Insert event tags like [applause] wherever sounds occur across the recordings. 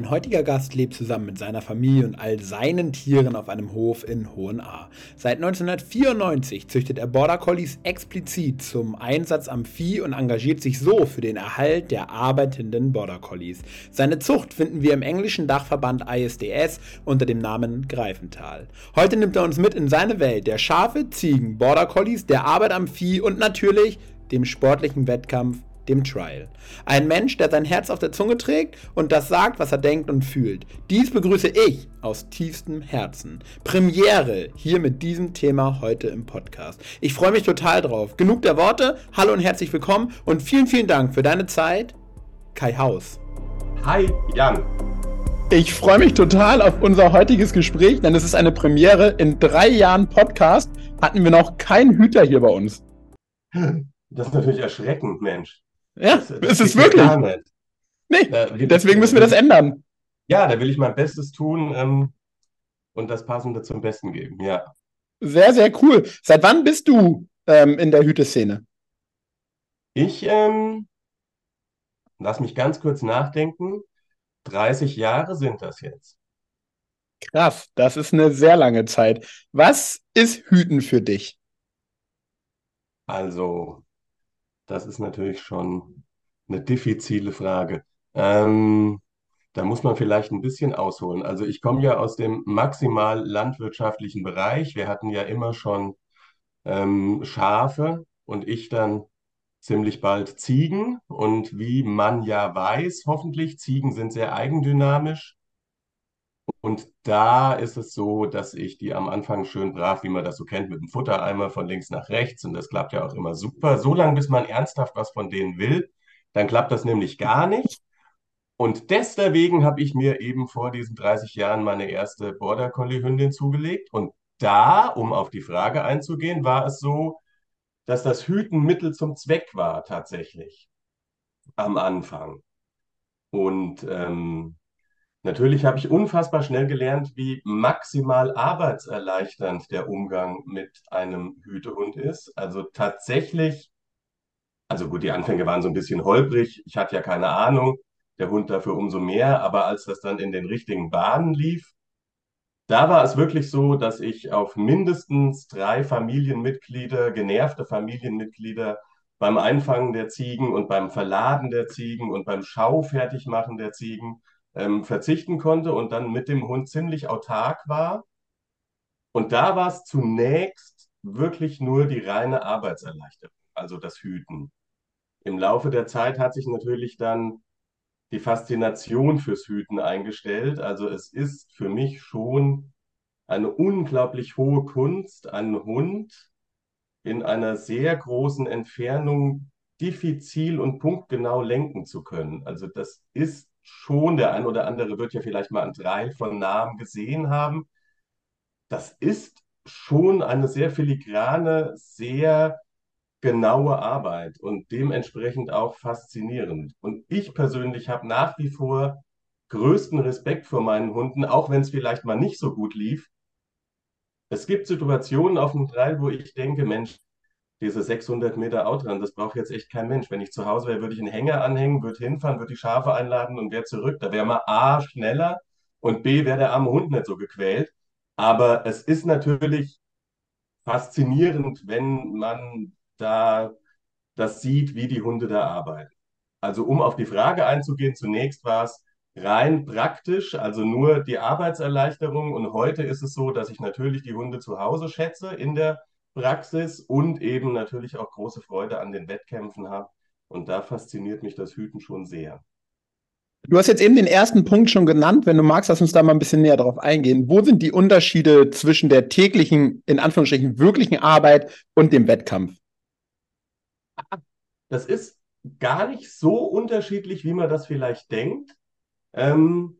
Mein heutiger Gast lebt zusammen mit seiner Familie und all seinen Tieren auf einem Hof in Hohenahr. Seit 1994 züchtet er Border Collies explizit zum Einsatz am Vieh und engagiert sich so für den Erhalt der arbeitenden Border Collies. Seine Zucht finden wir im englischen Dachverband ISDS unter dem Namen Greifental. Heute nimmt er uns mit in seine Welt der Schafe, Ziegen, Border Collies, der Arbeit am Vieh und natürlich dem sportlichen Wettkampf dem Trial. Ein Mensch, der sein Herz auf der Zunge trägt und das sagt, was er denkt und fühlt. Dies begrüße ich aus tiefstem Herzen. Premiere hier mit diesem Thema heute im Podcast. Ich freue mich total drauf. Genug der Worte. Hallo und herzlich willkommen und vielen, vielen Dank für deine Zeit, Kai Haus. Hi, Jan. Ich freue mich total auf unser heutiges Gespräch, denn es ist eine Premiere. In drei Jahren Podcast hatten wir noch keinen Hüter hier bei uns. Das ist natürlich erschreckend, Mensch. Ja, das, das ist wirklich. Gar nicht. Nee, da, deswegen müssen wir das ändern. Ja, da will ich mein Bestes tun ähm, und das Passende zum Besten geben, ja. Sehr, sehr cool. Seit wann bist du ähm, in der Hüteszene? Ich, ähm, lass mich ganz kurz nachdenken. 30 Jahre sind das jetzt. Krass, das ist eine sehr lange Zeit. Was ist Hüten für dich? Also, das ist natürlich schon eine diffizile Frage. Ähm, da muss man vielleicht ein bisschen ausholen. Also ich komme ja aus dem maximal landwirtschaftlichen Bereich. Wir hatten ja immer schon ähm, Schafe und ich dann ziemlich bald Ziegen. Und wie man ja weiß, hoffentlich, Ziegen sind sehr eigendynamisch. Und da ist es so, dass ich die am Anfang schön brav, wie man das so kennt, mit dem Futtereimer von links nach rechts, und das klappt ja auch immer super, so lange, bis man ernsthaft was von denen will, dann klappt das nämlich gar nicht. Und deswegen habe ich mir eben vor diesen 30 Jahren meine erste Border Collie Hündin zugelegt. Und da, um auf die Frage einzugehen, war es so, dass das Hüten Mittel zum Zweck war tatsächlich am Anfang. Und ähm, Natürlich habe ich unfassbar schnell gelernt, wie maximal arbeitserleichternd der Umgang mit einem Hütehund ist. Also tatsächlich, also gut, die Anfänge waren so ein bisschen holprig. Ich hatte ja keine Ahnung, der Hund dafür umso mehr. Aber als das dann in den richtigen Bahnen lief, da war es wirklich so, dass ich auf mindestens drei Familienmitglieder, genervte Familienmitglieder, beim Einfangen der Ziegen und beim Verladen der Ziegen und beim Schaufertigmachen der Ziegen ähm, verzichten konnte und dann mit dem Hund ziemlich autark war. Und da war es zunächst wirklich nur die reine Arbeitserleichterung, also das Hüten. Im Laufe der Zeit hat sich natürlich dann die Faszination fürs Hüten eingestellt. Also es ist für mich schon eine unglaublich hohe Kunst, einen Hund in einer sehr großen Entfernung diffizil und punktgenau lenken zu können. Also das ist schon, der ein oder andere wird ja vielleicht mal einen Teil von Namen gesehen haben. Das ist schon eine sehr filigrane, sehr genaue Arbeit und dementsprechend auch faszinierend. Und ich persönlich habe nach wie vor größten Respekt vor meinen Hunden, auch wenn es vielleicht mal nicht so gut lief. Es gibt Situationen auf dem Trail, wo ich denke, Mensch, diese 600 Meter Outrun, das braucht jetzt echt kein Mensch. Wenn ich zu Hause wäre, würde ich einen Hänger anhängen, würde hinfahren, würde die Schafe einladen und wäre zurück. Da wäre mal A schneller und B wäre der arme Hund nicht so gequält. Aber es ist natürlich faszinierend, wenn man da das sieht, wie die Hunde da arbeiten. Also um auf die Frage einzugehen, zunächst war es rein praktisch, also nur die Arbeitserleichterung. Und heute ist es so, dass ich natürlich die Hunde zu Hause schätze in der Praxis und eben natürlich auch große Freude an den Wettkämpfen habe. Und da fasziniert mich das Hüten schon sehr. Du hast jetzt eben den ersten Punkt schon genannt. Wenn du magst, lass uns da mal ein bisschen näher drauf eingehen. Wo sind die Unterschiede zwischen der täglichen, in Anführungsstrichen, wirklichen Arbeit und dem Wettkampf? Das ist gar nicht so unterschiedlich, wie man das vielleicht denkt. Ähm,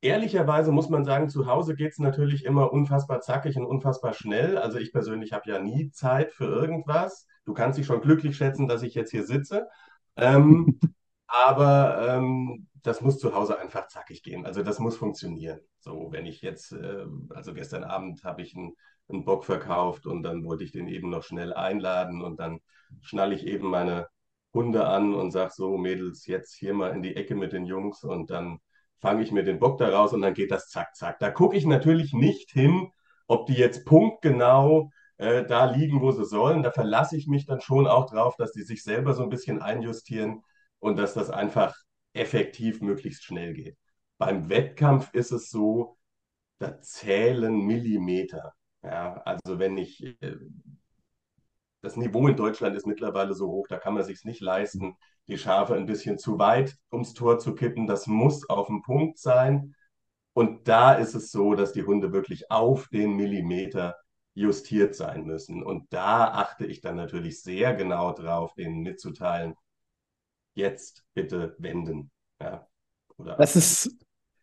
Ehrlicherweise muss man sagen, zu Hause geht es natürlich immer unfassbar zackig und unfassbar schnell. Also ich persönlich habe ja nie Zeit für irgendwas. Du kannst dich schon glücklich schätzen, dass ich jetzt hier sitze. Ähm, [laughs] aber ähm, das muss zu Hause einfach zackig gehen. Also das muss funktionieren. So, wenn ich jetzt, äh, also gestern Abend habe ich einen, einen Bock verkauft und dann wollte ich den eben noch schnell einladen und dann schnalle ich eben meine Hunde an und sage so, Mädels, jetzt hier mal in die Ecke mit den Jungs und dann fange ich mir den Bock da raus und dann geht das zack, zack. Da gucke ich natürlich nicht hin, ob die jetzt punktgenau äh, da liegen, wo sie sollen. Da verlasse ich mich dann schon auch drauf, dass die sich selber so ein bisschen einjustieren und dass das einfach effektiv möglichst schnell geht. Beim Wettkampf ist es so, da zählen Millimeter. Ja, also wenn ich, äh, das Niveau in Deutschland ist mittlerweile so hoch, da kann man sich nicht leisten, die Schafe ein bisschen zu weit ums Tor zu kippen. Das muss auf dem Punkt sein. Und da ist es so, dass die Hunde wirklich auf den Millimeter justiert sein müssen. Und da achte ich dann natürlich sehr genau drauf, denen mitzuteilen, jetzt bitte wenden. Ja, das ist,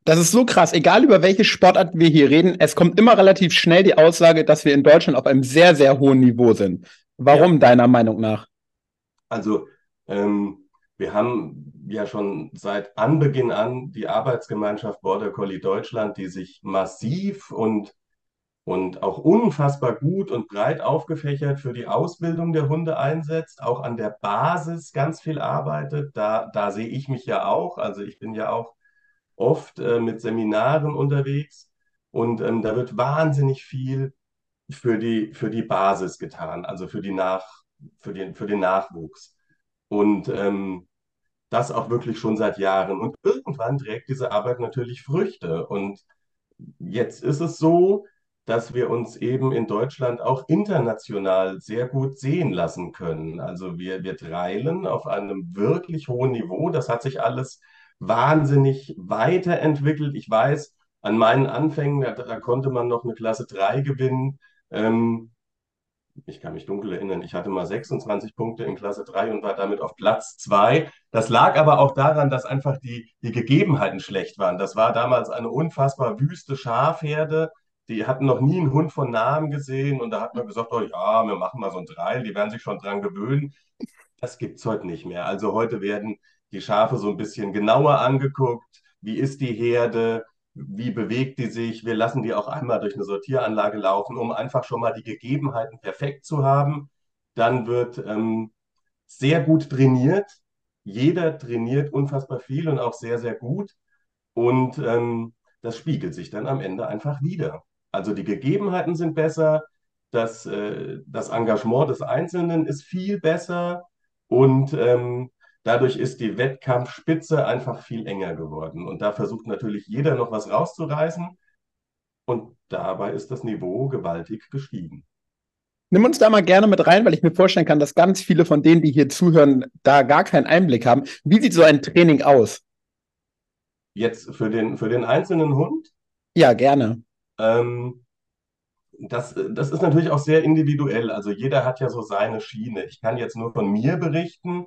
das ist so krass. Egal über welche Sportart wir hier reden, es kommt immer relativ schnell die Aussage, dass wir in Deutschland auf einem sehr, sehr hohen Niveau sind. Warum ja. deiner Meinung nach? Also, ähm, wir haben ja schon seit Anbeginn an die Arbeitsgemeinschaft Border Collie Deutschland, die sich massiv und und auch unfassbar gut und breit aufgefächert für die Ausbildung der Hunde einsetzt, auch an der Basis ganz viel arbeitet. Da, da sehe ich mich ja auch. Also ich bin ja auch oft äh, mit Seminaren unterwegs und ähm, da wird wahnsinnig viel für die, für die Basis getan, also für, die Nach, für, den, für den Nachwuchs. Und ähm, das auch wirklich schon seit Jahren. Und irgendwann trägt diese Arbeit natürlich Früchte. Und jetzt ist es so, dass wir uns eben in Deutschland auch international sehr gut sehen lassen können. Also wir, wir treilen auf einem wirklich hohen Niveau. Das hat sich alles wahnsinnig weiterentwickelt. Ich weiß, an meinen Anfängen, da, da konnte man noch eine Klasse 3 gewinnen. Ähm, ich kann mich dunkel erinnern, ich hatte mal 26 Punkte in Klasse 3 und war damit auf Platz 2. Das lag aber auch daran, dass einfach die, die Gegebenheiten schlecht waren. Das war damals eine unfassbar wüste Schafherde die hatten noch nie einen Hund von Namen gesehen und da hat man gesagt, oh ja, wir machen mal so ein Dreil, die werden sich schon dran gewöhnen. Das gibt es heute nicht mehr. Also heute werden die Schafe so ein bisschen genauer angeguckt. Wie ist die Herde? Wie bewegt die sich? Wir lassen die auch einmal durch eine Sortieranlage laufen, um einfach schon mal die Gegebenheiten perfekt zu haben. Dann wird ähm, sehr gut trainiert. Jeder trainiert unfassbar viel und auch sehr, sehr gut. Und ähm, das spiegelt sich dann am Ende einfach wieder. Also die Gegebenheiten sind besser, das, äh, das Engagement des Einzelnen ist viel besser und ähm, dadurch ist die Wettkampfspitze einfach viel enger geworden. Und da versucht natürlich jeder noch was rauszureißen und dabei ist das Niveau gewaltig gestiegen. Nimm uns da mal gerne mit rein, weil ich mir vorstellen kann, dass ganz viele von denen, die hier zuhören, da gar keinen Einblick haben. Wie sieht so ein Training aus? Jetzt für den, für den einzelnen Hund? Ja, gerne. Ähm, das, das ist natürlich auch sehr individuell. Also jeder hat ja so seine Schiene. Ich kann jetzt nur von mir berichten.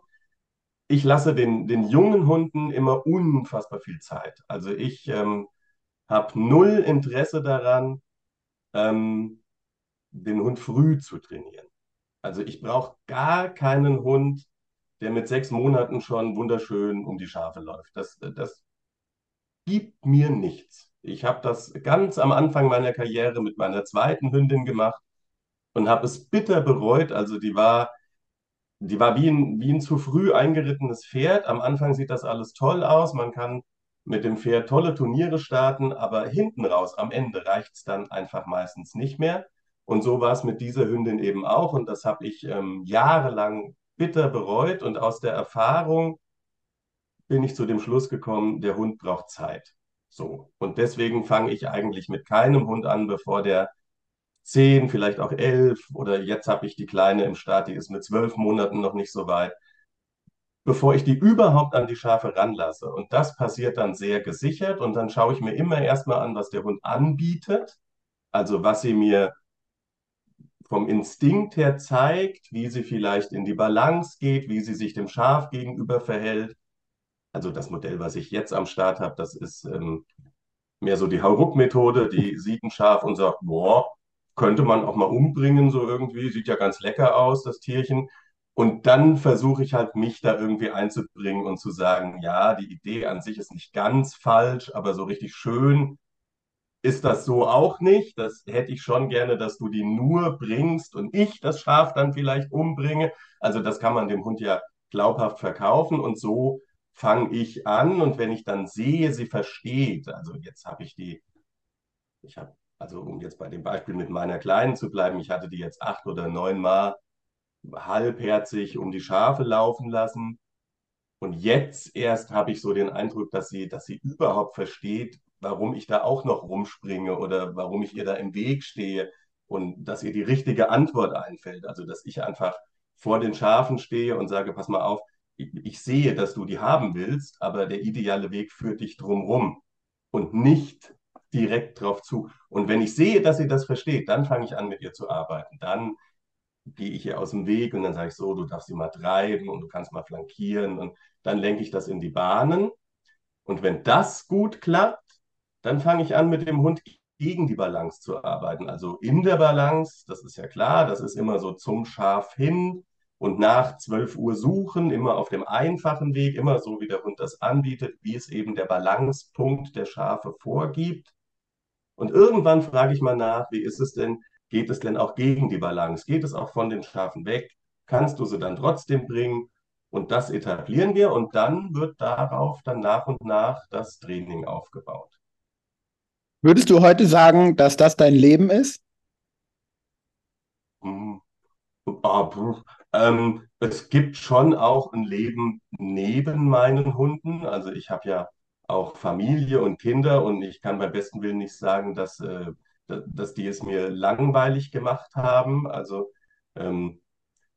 Ich lasse den, den jungen Hunden immer unfassbar viel Zeit. Also ich ähm, habe null Interesse daran, ähm, den Hund früh zu trainieren. Also ich brauche gar keinen Hund, der mit sechs Monaten schon wunderschön um die Schafe läuft. Das, das gibt mir nichts. Ich habe das ganz am Anfang meiner Karriere mit meiner zweiten Hündin gemacht und habe es bitter bereut. Also die war, die war wie ein, wie ein zu früh eingerittenes Pferd. Am Anfang sieht das alles toll aus. Man kann mit dem Pferd tolle Turniere starten, aber hinten raus, am Ende reicht es dann einfach meistens nicht mehr. Und so war es mit dieser Hündin eben auch. Und das habe ich ähm, jahrelang bitter bereut. Und aus der Erfahrung bin ich zu dem Schluss gekommen, der Hund braucht Zeit. So. Und deswegen fange ich eigentlich mit keinem Hund an, bevor der zehn, vielleicht auch elf oder jetzt habe ich die Kleine im Start, die ist mit zwölf Monaten noch nicht so weit, bevor ich die überhaupt an die Schafe ranlasse. Und das passiert dann sehr gesichert. Und dann schaue ich mir immer erstmal an, was der Hund anbietet, also was sie mir vom Instinkt her zeigt, wie sie vielleicht in die Balance geht, wie sie sich dem Schaf gegenüber verhält. Also das Modell, was ich jetzt am Start habe, das ist ähm, mehr so die Hauruck-Methode, die sieht ein Schaf und sagt, boah, könnte man auch mal umbringen, so irgendwie, sieht ja ganz lecker aus, das Tierchen. Und dann versuche ich halt, mich da irgendwie einzubringen und zu sagen, ja, die Idee an sich ist nicht ganz falsch, aber so richtig schön ist das so auch nicht. Das hätte ich schon gerne, dass du die nur bringst und ich das Schaf dann vielleicht umbringe. Also das kann man dem Hund ja glaubhaft verkaufen und so fange ich an und wenn ich dann sehe, sie versteht, also jetzt habe ich die, ich habe, also um jetzt bei dem Beispiel mit meiner Kleinen zu bleiben, ich hatte die jetzt acht oder neun Mal halbherzig um die Schafe laufen lassen. Und jetzt erst habe ich so den Eindruck, dass sie, dass sie überhaupt versteht, warum ich da auch noch rumspringe oder warum ich ihr da im Weg stehe und dass ihr die richtige Antwort einfällt. Also, dass ich einfach vor den Schafen stehe und sage, pass mal auf, ich, ich sehe, dass du die haben willst, aber der ideale Weg führt dich drumrum und nicht direkt drauf zu. Und wenn ich sehe, dass sie das versteht, dann fange ich an, mit ihr zu arbeiten. Dann gehe ich ihr aus dem Weg und dann sage ich so, du darfst sie mal treiben und du kannst mal flankieren und dann lenke ich das in die Bahnen. Und wenn das gut klappt, dann fange ich an, mit dem Hund gegen die Balance zu arbeiten. Also in der Balance, das ist ja klar, das ist immer so zum Schaf hin und nach 12 Uhr suchen, immer auf dem einfachen Weg, immer so, wie der Hund das anbietet, wie es eben der Balancepunkt der Schafe vorgibt. Und irgendwann frage ich mal nach, wie ist es denn, geht es denn auch gegen die Balance? Geht es auch von den Schafen weg? Kannst du sie dann trotzdem bringen? Und das etablieren wir und dann wird darauf dann nach und nach das Training aufgebaut. Würdest du heute sagen, dass das dein Leben ist? Hm. Oh, ähm, es gibt schon auch ein Leben neben meinen Hunden. Also ich habe ja auch Familie und Kinder und ich kann beim besten Willen nicht sagen, dass, äh, dass die es mir langweilig gemacht haben. Also ähm,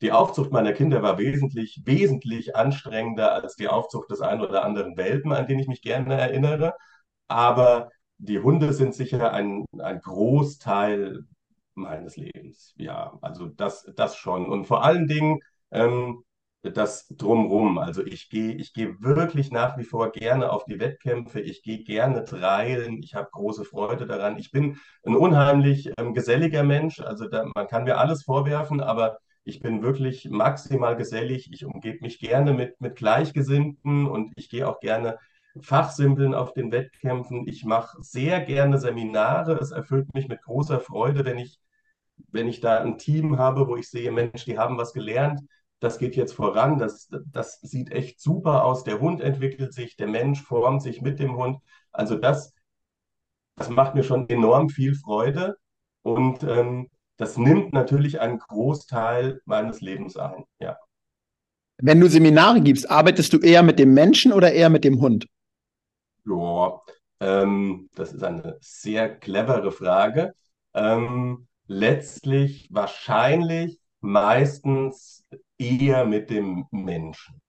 die Aufzucht meiner Kinder war wesentlich, wesentlich anstrengender als die Aufzucht des einen oder anderen Welpen, an den ich mich gerne erinnere. Aber die Hunde sind sicher ein, ein Großteil meines Lebens. Ja, also das, das schon. Und vor allen Dingen ähm, das Drumrum. Also ich gehe ich geh wirklich nach wie vor gerne auf die Wettkämpfe. Ich gehe gerne treilen. Ich habe große Freude daran. Ich bin ein unheimlich ähm, geselliger Mensch. Also da, man kann mir alles vorwerfen, aber ich bin wirklich maximal gesellig. Ich umgebe mich gerne mit, mit Gleichgesinnten und ich gehe auch gerne Fachsimpeln auf den Wettkämpfen. Ich mache sehr gerne Seminare. Es erfüllt mich mit großer Freude, wenn ich, wenn ich da ein Team habe, wo ich sehe, Mensch, die haben was gelernt. Das geht jetzt voran. Das, das sieht echt super aus. Der Hund entwickelt sich, der Mensch formt sich mit dem Hund. Also das, das macht mir schon enorm viel Freude. Und ähm, das nimmt natürlich einen Großteil meines Lebens ein. Ja. Wenn du Seminare gibst, arbeitest du eher mit dem Menschen oder eher mit dem Hund? Ja, ähm, das ist eine sehr clevere Frage. Ähm, letztlich wahrscheinlich meistens eher mit dem Menschen.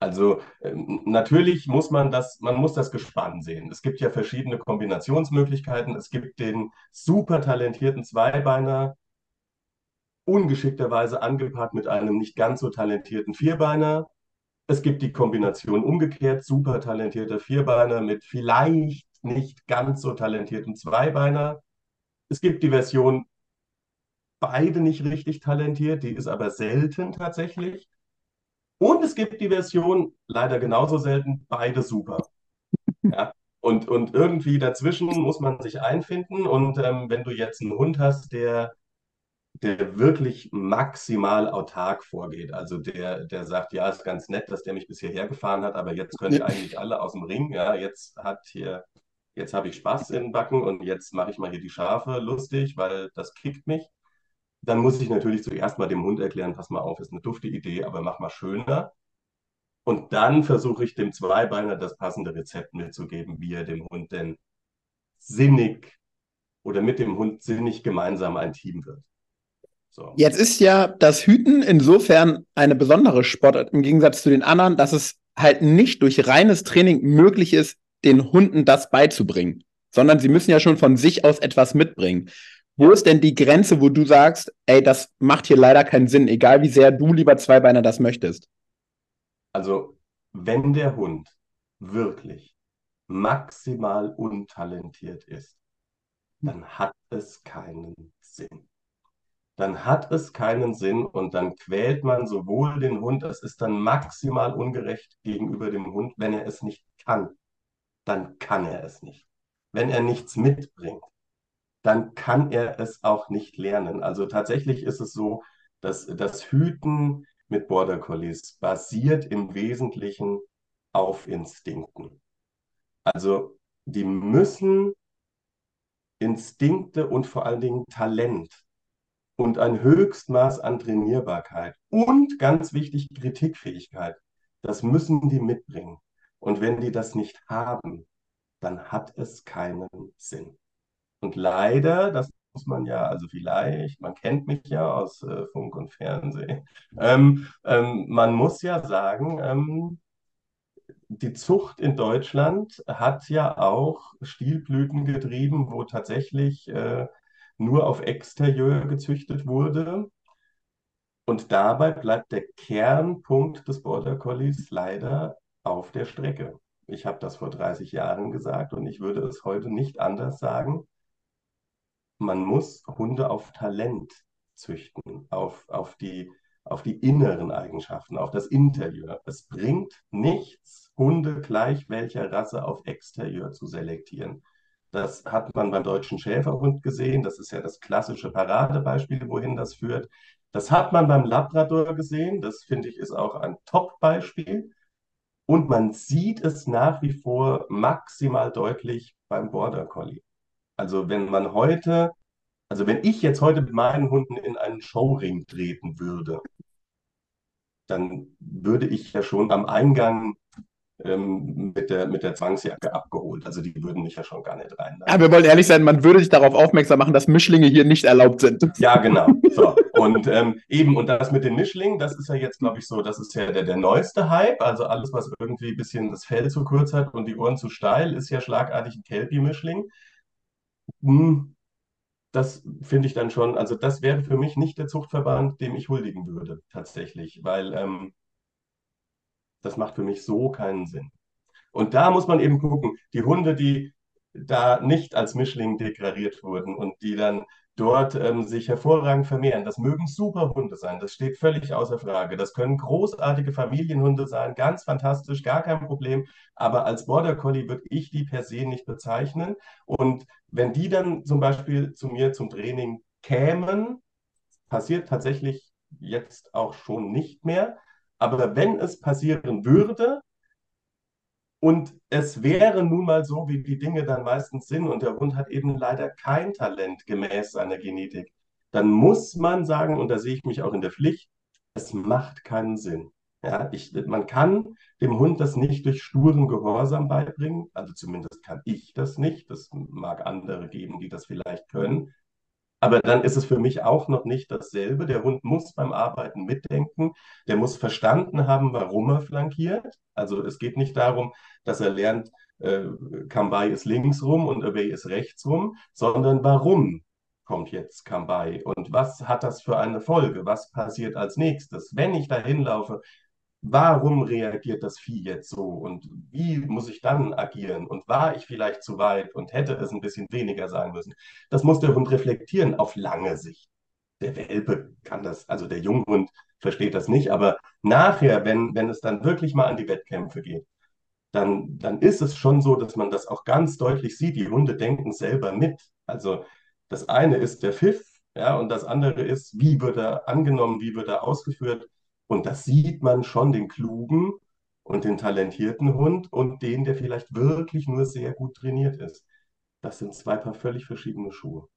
Also ähm, natürlich muss man das, man muss das Gespann sehen. Es gibt ja verschiedene Kombinationsmöglichkeiten. Es gibt den super talentierten Zweibeiner, ungeschickterweise angepaart mit einem nicht ganz so talentierten Vierbeiner. Es gibt die Kombination umgekehrt, super talentierter Vierbeiner mit vielleicht nicht ganz so talentierten Zweibeiner. Es gibt die Version beide nicht richtig talentiert, die ist aber selten tatsächlich. Und es gibt die Version, leider genauso selten, beide super. Ja, und, und irgendwie dazwischen muss man sich einfinden. Und ähm, wenn du jetzt einen Hund hast, der der wirklich maximal autark vorgeht. Also der, der sagt, ja, ist ganz nett, dass der mich bisher hergefahren hat, aber jetzt können ja. eigentlich alle aus dem Ring. Ja, jetzt hat hier, jetzt habe ich Spaß in den Backen und jetzt mache ich mal hier die Schafe lustig, weil das kickt mich. Dann muss ich natürlich zuerst mal dem Hund erklären, pass mal auf, ist eine dufte Idee, aber mach mal schöner. Und dann versuche ich dem Zweibeiner das passende Rezept mitzugeben, wie er dem Hund denn sinnig oder mit dem Hund sinnig gemeinsam ein Team wird. So. Jetzt ist ja das Hüten insofern eine besondere Sportart im Gegensatz zu den anderen, dass es halt nicht durch reines Training möglich ist, den Hunden das beizubringen, sondern sie müssen ja schon von sich aus etwas mitbringen. Wo ist denn die Grenze, wo du sagst, ey, das macht hier leider keinen Sinn, egal wie sehr du lieber Zweibeiner das möchtest? Also, wenn der Hund wirklich maximal untalentiert ist, dann hat es keinen Sinn dann hat es keinen Sinn und dann quält man sowohl den Hund, es ist dann maximal ungerecht gegenüber dem Hund, wenn er es nicht kann. Dann kann er es nicht. Wenn er nichts mitbringt, dann kann er es auch nicht lernen. Also tatsächlich ist es so, dass das Hüten mit Border Collies basiert im Wesentlichen auf Instinkten. Also die müssen Instinkte und vor allen Dingen Talent und ein Höchstmaß an Trainierbarkeit und ganz wichtig Kritikfähigkeit. Das müssen die mitbringen. Und wenn die das nicht haben, dann hat es keinen Sinn. Und leider, das muss man ja, also vielleicht, man kennt mich ja aus äh, Funk und Fernsehen, ähm, ähm, man muss ja sagen, ähm, die Zucht in Deutschland hat ja auch Stilblüten getrieben, wo tatsächlich äh, nur auf Exterieur gezüchtet wurde. Und dabei bleibt der Kernpunkt des Border Collies leider auf der Strecke. Ich habe das vor 30 Jahren gesagt und ich würde es heute nicht anders sagen. Man muss Hunde auf Talent züchten, auf, auf, die, auf die inneren Eigenschaften, auf das Interieur. Es bringt nichts, Hunde gleich welcher Rasse auf Exterieur zu selektieren. Das hat man beim deutschen Schäferhund gesehen. Das ist ja das klassische Paradebeispiel, wohin das führt. Das hat man beim Labrador gesehen. Das finde ich ist auch ein Top-Beispiel. Und man sieht es nach wie vor maximal deutlich beim Border Collie. Also wenn man heute, also wenn ich jetzt heute mit meinen Hunden in einen Showring treten würde, dann würde ich ja schon am Eingang ähm, mit, der, mit der Zwangsjacke abgeholt. Also die würden mich ja schon gar nicht rein. Ja, wir wollen ehrlich sein, man würde sich darauf aufmerksam machen, dass Mischlinge hier nicht erlaubt sind. Ja, genau. So. Und ähm, eben, und das mit den Mischlingen, das ist ja jetzt, glaube ich, so, das ist ja der, der neueste Hype. Also alles, was irgendwie ein bisschen das Fell zu kurz hat und die Ohren zu steil, ist ja schlagartig ein Kelpie-Mischling. Hm, das finde ich dann schon, also das wäre für mich nicht der Zuchtverband, dem ich huldigen würde, tatsächlich, weil ähm, das macht für mich so keinen Sinn. Und da muss man eben gucken, die Hunde, die da nicht als Mischling deklariert wurden und die dann dort ähm, sich hervorragend vermehren. Das mögen super Hunde sein, das steht völlig außer Frage. Das können großartige Familienhunde sein, ganz fantastisch, gar kein Problem. Aber als Border Collie würde ich die per se nicht bezeichnen. Und wenn die dann zum Beispiel zu mir zum Training kämen, passiert tatsächlich jetzt auch schon nicht mehr, aber wenn es passieren würde, und es wäre nun mal so, wie die Dinge dann meistens sind, und der Hund hat eben leider kein Talent gemäß seiner Genetik, dann muss man sagen, und da sehe ich mich auch in der Pflicht, es macht keinen Sinn. Ja, ich, man kann dem Hund das nicht durch sturen Gehorsam beibringen, also zumindest kann ich das nicht. Das mag andere geben, die das vielleicht können. Aber dann ist es für mich auch noch nicht dasselbe. Der Hund muss beim Arbeiten mitdenken. Der muss verstanden haben, warum er flankiert. Also es geht nicht darum, dass er lernt, äh, Kambai ist links rum und Away ist rechts rum, sondern warum kommt jetzt Kambai und was hat das für eine Folge? Was passiert als nächstes? Wenn ich dahin laufe, warum reagiert das Vieh jetzt so und wie muss ich dann agieren und war ich vielleicht zu weit und hätte es ein bisschen weniger sein müssen. Das muss der Hund reflektieren auf lange Sicht. Der Welpe kann das, also der Junghund versteht das nicht, aber nachher, wenn, wenn es dann wirklich mal an die Wettkämpfe geht, dann, dann ist es schon so, dass man das auch ganz deutlich sieht. Die Hunde denken selber mit. Also das eine ist der Pfiff, ja, und das andere ist, wie wird er angenommen, wie wird er ausgeführt. Und das sieht man schon den klugen und den talentierten Hund und den, der vielleicht wirklich nur sehr gut trainiert ist. Das sind zwei paar völlig verschiedene Schuhe.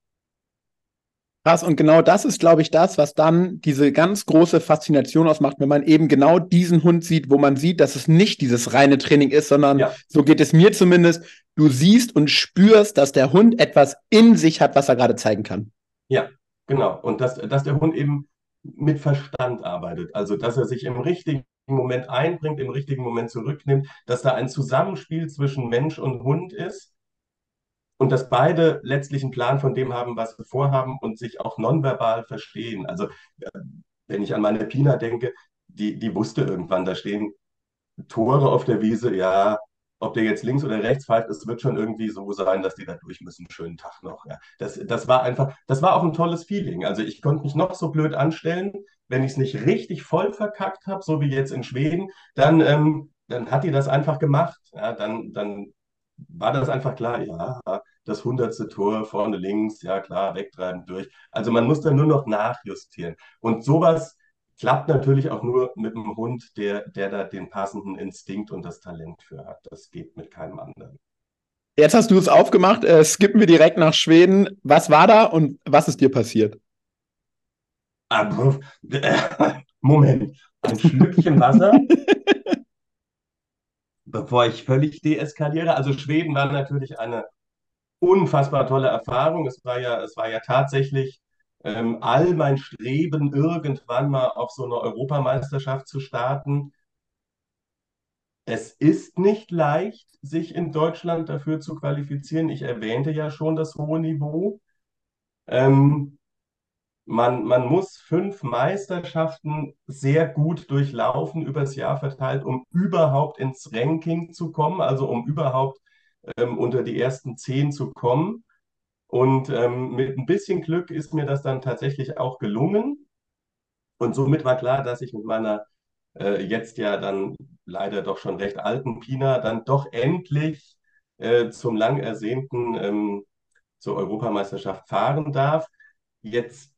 Krass, und genau das ist, glaube ich, das, was dann diese ganz große Faszination ausmacht, wenn man eben genau diesen Hund sieht, wo man sieht, dass es nicht dieses reine Training ist, sondern ja. so geht es mir zumindest. Du siehst und spürst, dass der Hund etwas in sich hat, was er gerade zeigen kann. Ja, genau. Und dass, dass der Hund eben mit Verstand arbeitet. Also, dass er sich im richtigen Moment einbringt, im richtigen Moment zurücknimmt, dass da ein Zusammenspiel zwischen Mensch und Hund ist und dass beide letztlich einen Plan von dem haben, was sie vorhaben und sich auch nonverbal verstehen. Also, äh, wenn ich an meine Pina denke, die, die wusste irgendwann, da stehen Tore auf der Wiese, ja, ob der jetzt links oder rechts pfeift, es wird schon irgendwie so sein, dass die da durch müssen. Schönen Tag noch. Ja. Das, das war einfach, das war auch ein tolles Feeling. Also ich konnte mich noch so blöd anstellen, wenn ich es nicht richtig voll verkackt habe, so wie jetzt in Schweden, dann, ähm, dann hat die das einfach gemacht. Ja, dann, dann war das einfach klar, ja, das hundertste Tor vorne links, ja klar, wegtreiben durch. Also man muss da nur noch nachjustieren. Und sowas klappt natürlich auch nur mit einem Hund, der, der da den passenden Instinkt und das Talent für hat. Das geht mit keinem anderen. Jetzt hast du es aufgemacht. Äh, skippen wir direkt nach Schweden. Was war da und was ist dir passiert? Aber, äh, [laughs] Moment, ein Schlückchen Wasser, [laughs] bevor ich völlig deeskaliere. Also Schweden war natürlich eine unfassbar tolle Erfahrung. Es war ja, es war ja tatsächlich ähm, all mein Streben, irgendwann mal auf so eine Europameisterschaft zu starten. Es ist nicht leicht, sich in Deutschland dafür zu qualifizieren. Ich erwähnte ja schon das hohe Niveau. Ähm, man, man muss fünf Meisterschaften sehr gut durchlaufen, übers Jahr verteilt, um überhaupt ins Ranking zu kommen, also um überhaupt ähm, unter die ersten zehn zu kommen. Und ähm, mit ein bisschen Glück ist mir das dann tatsächlich auch gelungen. Und somit war klar, dass ich mit meiner äh, jetzt ja dann leider doch schon recht alten Pina dann doch endlich äh, zum lang ersehnten ähm, zur Europameisterschaft fahren darf. Jetzt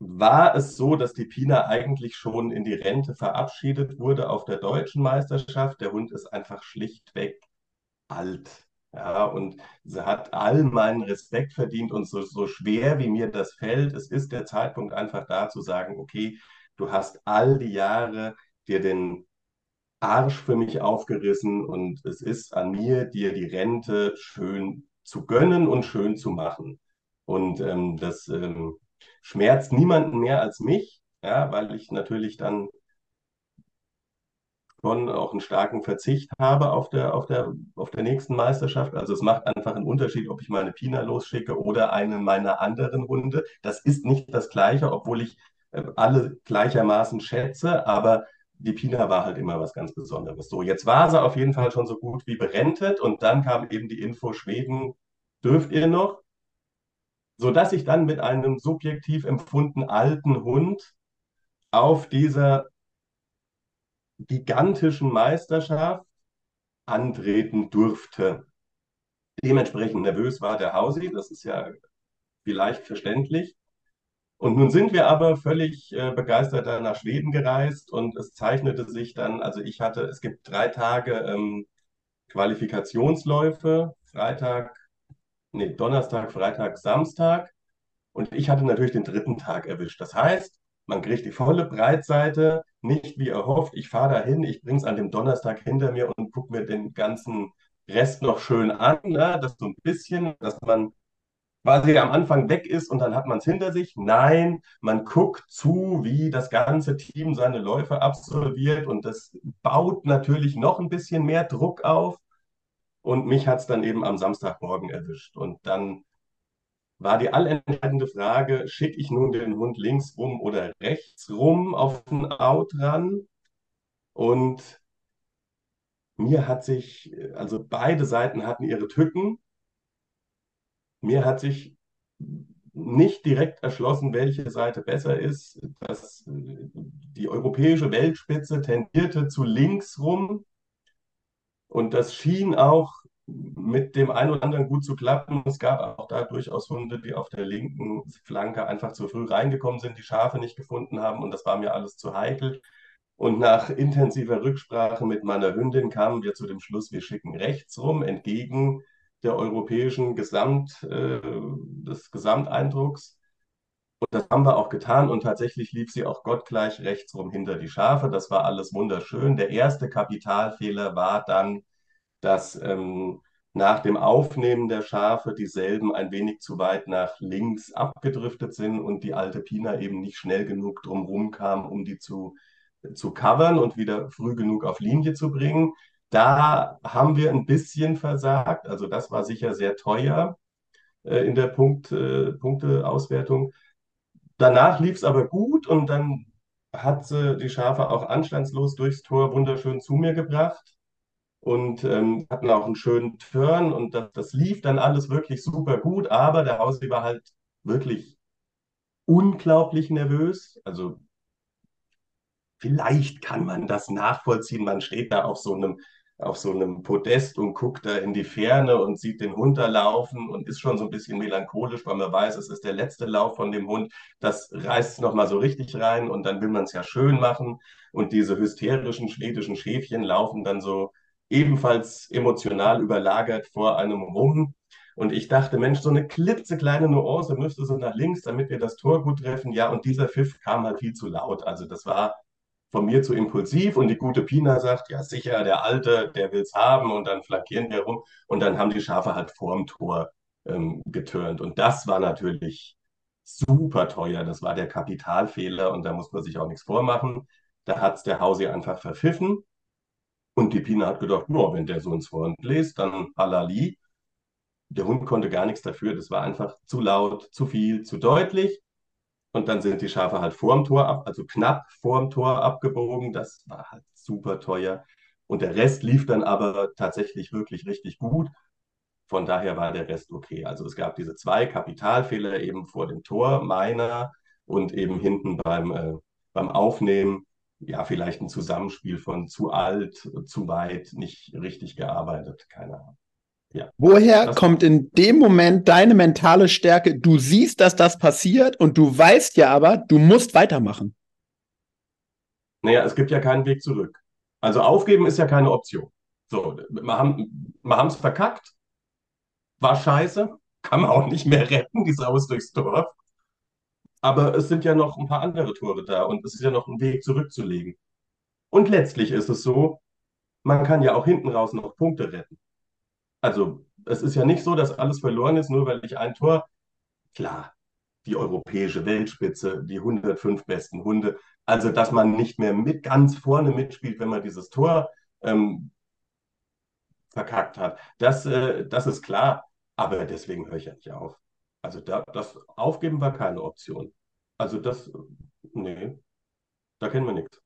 war es so, dass die Pina eigentlich schon in die Rente verabschiedet wurde auf der deutschen Meisterschaft. Der Hund ist einfach schlichtweg alt. Ja, und sie hat all meinen Respekt verdient und so, so schwer wie mir das fällt, es ist der Zeitpunkt einfach da zu sagen, okay, du hast all die Jahre dir den Arsch für mich aufgerissen und es ist an mir, dir die Rente schön zu gönnen und schön zu machen. Und ähm, das ähm, schmerzt niemanden mehr als mich, ja, weil ich natürlich dann schon auch einen starken Verzicht habe auf der, auf der, auf der nächsten Meisterschaft. Also es macht einfach einen Unterschied, ob ich meine Pina losschicke oder einen meiner anderen Hunde. Das ist nicht das Gleiche, obwohl ich äh, alle gleichermaßen schätze, aber die Pina war halt immer was ganz Besonderes. So, jetzt war sie auf jeden Fall schon so gut wie berentet und dann kam eben die Info, Schweden dürft ihr noch, sodass ich dann mit einem subjektiv empfunden alten Hund auf dieser gigantischen Meisterschaft antreten durfte. Dementsprechend nervös war der Hausi, das ist ja vielleicht verständlich. Und nun sind wir aber völlig äh, begeistert nach Schweden gereist und es zeichnete sich dann, also ich hatte, es gibt drei Tage ähm, Qualifikationsläufe, Freitag, nee, Donnerstag, Freitag, Samstag. Und ich hatte natürlich den dritten Tag erwischt. Das heißt, man kriegt die volle Breitseite, nicht wie erhofft, ich fahre dahin, ich bringe es an dem Donnerstag hinter mir und gucke mir den ganzen Rest noch schön an, ne? das so ein bisschen, dass man quasi am Anfang weg ist und dann hat man es hinter sich. Nein, man guckt zu, wie das ganze Team seine Läufe absolviert und das baut natürlich noch ein bisschen mehr Druck auf. Und mich hat es dann eben am Samstagmorgen erwischt. Und dann war die allentscheidende Frage, schicke ich nun den Hund links rum oder rechts rum auf den Out ran? Und mir hat sich, also beide Seiten hatten ihre Tücken. Mir hat sich nicht direkt erschlossen, welche Seite besser ist. Das, die europäische Weltspitze tendierte zu links rum. Und das schien auch mit dem einen oder anderen gut zu klappen. Es gab auch da durchaus Hunde, die auf der linken Flanke einfach zu früh reingekommen sind, die Schafe nicht gefunden haben und das war mir alles zu heikel. Und nach intensiver Rücksprache mit meiner Hündin kamen wir zu dem Schluss, wir schicken rechts rum, entgegen der europäischen Gesamt, äh, des Gesamteindrucks. Und das haben wir auch getan und tatsächlich lief sie auch gottgleich rechts rum hinter die Schafe. Das war alles wunderschön. Der erste Kapitalfehler war dann, dass ähm, nach dem Aufnehmen der Schafe dieselben ein wenig zu weit nach links abgedriftet sind und die alte Pina eben nicht schnell genug drumherum kam, um die zu, zu covern und wieder früh genug auf Linie zu bringen. Da haben wir ein bisschen versagt. Also das war sicher sehr teuer äh, in der Punkt, äh, Punkteauswertung. Danach lief es aber gut und dann hat sie die Schafe auch anstandslos durchs Tor wunderschön zu mir gebracht und ähm, hatten auch einen schönen Turn und das, das lief dann alles wirklich super gut, aber der Hausi war halt wirklich unglaublich nervös. Also vielleicht kann man das nachvollziehen. Man steht da auf so einem auf so einem Podest und guckt da in die Ferne und sieht den Hund da laufen und ist schon so ein bisschen melancholisch, weil man weiß, es ist der letzte Lauf von dem Hund. Das reißt nochmal so richtig rein und dann will man es ja schön machen. Und diese hysterischen schwedischen Schäfchen laufen dann so ebenfalls emotional überlagert vor einem rum. Und ich dachte, Mensch, so eine klitzekleine Nuance müsste so nach links, damit wir das Tor gut treffen. Ja, und dieser Pfiff kam halt viel zu laut. Also das war von mir zu impulsiv und die gute Pina sagt, ja sicher, der Alte, der will es haben und dann flankieren wir rum und dann haben die Schafe halt vorm Tor ähm, geturnt. Und das war natürlich super teuer. Das war der Kapitalfehler und da muss man sich auch nichts vormachen. Da hat es der Hausi einfach verpfiffen und die Pina hat gedacht, no, wenn der so ins Wort lässt, dann halali. Der Hund konnte gar nichts dafür. Das war einfach zu laut, zu viel, zu deutlich. Und dann sind die Schafe halt vorm Tor ab, also knapp vorm Tor abgebogen. Das war halt super teuer. Und der Rest lief dann aber tatsächlich wirklich richtig gut. Von daher war der Rest okay. Also es gab diese zwei Kapitalfehler eben vor dem Tor, meiner und eben hinten beim, äh, beim Aufnehmen. Ja, vielleicht ein Zusammenspiel von zu alt, zu weit, nicht richtig gearbeitet, keine Ahnung. Ja. Woher das kommt in dem Moment deine mentale Stärke? Du siehst, dass das passiert und du weißt ja aber, du musst weitermachen. Naja, es gibt ja keinen Weg zurück. Also aufgeben ist ja keine Option. So, wir haben wir es verkackt, war scheiße, kann man auch nicht mehr retten, die Sau ist durchs Dorf. Aber es sind ja noch ein paar andere Tore da und es ist ja noch ein Weg zurückzulegen. Und letztlich ist es so, man kann ja auch hinten raus noch Punkte retten. Also es ist ja nicht so, dass alles verloren ist, nur weil ich ein Tor, klar, die europäische Weltspitze, die 105 besten Hunde, also dass man nicht mehr mit ganz vorne mitspielt, wenn man dieses Tor ähm, verkackt hat, das, äh, das ist klar, aber deswegen höre ich ja nicht auf. Also da, das Aufgeben war keine Option. Also das, nee, da kennen wir nichts.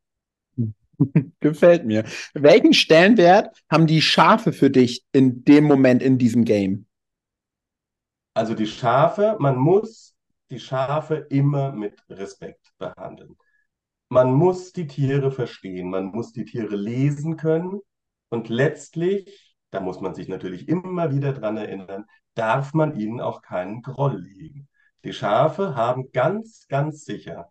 [laughs] Gefällt mir. Welchen Stellenwert haben die Schafe für dich in dem Moment in diesem Game? Also die Schafe, man muss die Schafe immer mit Respekt behandeln. Man muss die Tiere verstehen, man muss die Tiere lesen können und letztlich, da muss man sich natürlich immer wieder dran erinnern, darf man ihnen auch keinen Groll legen. Die Schafe haben ganz, ganz sicher,